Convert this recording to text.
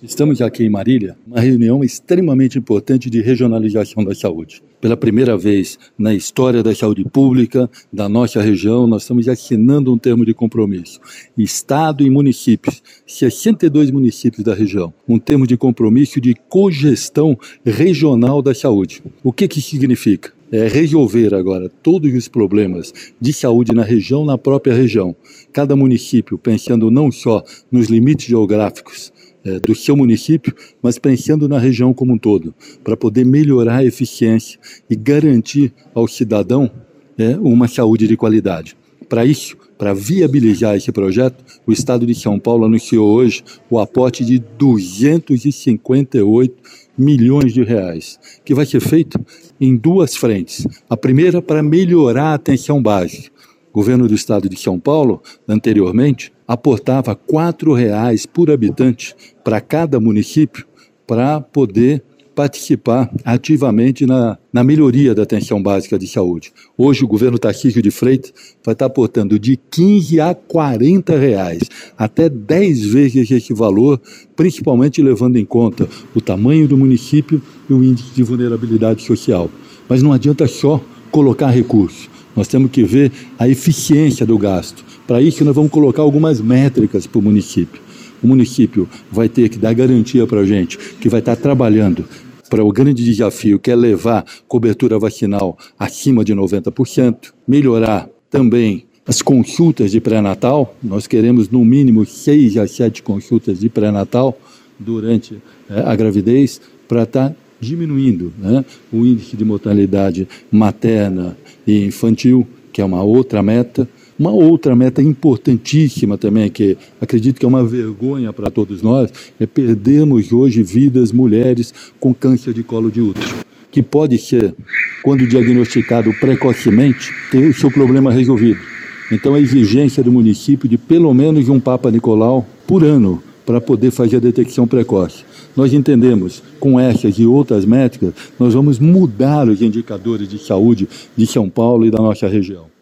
Estamos aqui em Marília, uma reunião extremamente importante de regionalização da saúde. Pela primeira vez na história da saúde pública da nossa região, nós estamos assinando um termo de compromisso. Estado e municípios, 62 municípios da região, um termo de compromisso de cogestão regional da saúde. O que, que significa? É resolver agora todos os problemas de saúde na região, na própria região. Cada município pensando não só nos limites geográficos é, do seu município, mas pensando na região como um todo, para poder melhorar a eficiência e garantir ao cidadão é, uma saúde de qualidade. Para isso, para viabilizar esse projeto, o Estado de São Paulo anunciou hoje o aporte de 258 milhões de reais, que vai ser feito em duas frentes. A primeira para melhorar a atenção básica. O governo do Estado de São Paulo, anteriormente, aportava R$ reais por habitante para cada município para poder participar ativamente na, na melhoria da atenção básica de saúde. Hoje o governo Tarcísio de Freitas vai estar aportando de 15 a 40 reais, até 10 vezes esse valor, principalmente levando em conta o tamanho do município e o índice de vulnerabilidade social. Mas não adianta só colocar recursos, nós temos que ver a eficiência do gasto. Para isso, nós vamos colocar algumas métricas para o município. O município vai ter que dar garantia para a gente que vai estar trabalhando para o grande desafio que é levar cobertura vacinal acima de 90%, melhorar também as consultas de pré-natal. Nós queremos no mínimo seis a sete consultas de pré-natal durante é, a gravidez para estar tá diminuindo né, o índice de mortalidade materna e infantil, que é uma outra meta. Uma outra meta importantíssima também, que acredito que é uma vergonha para todos nós, é perdermos hoje vidas, mulheres com câncer de colo de útero, que pode ser, quando diagnosticado precocemente, ter o seu problema resolvido. Então, a exigência do município de pelo menos um Papa Nicolau por ano para poder fazer a detecção precoce. Nós entendemos, com essas e outras métricas, nós vamos mudar os indicadores de saúde de São Paulo e da nossa região.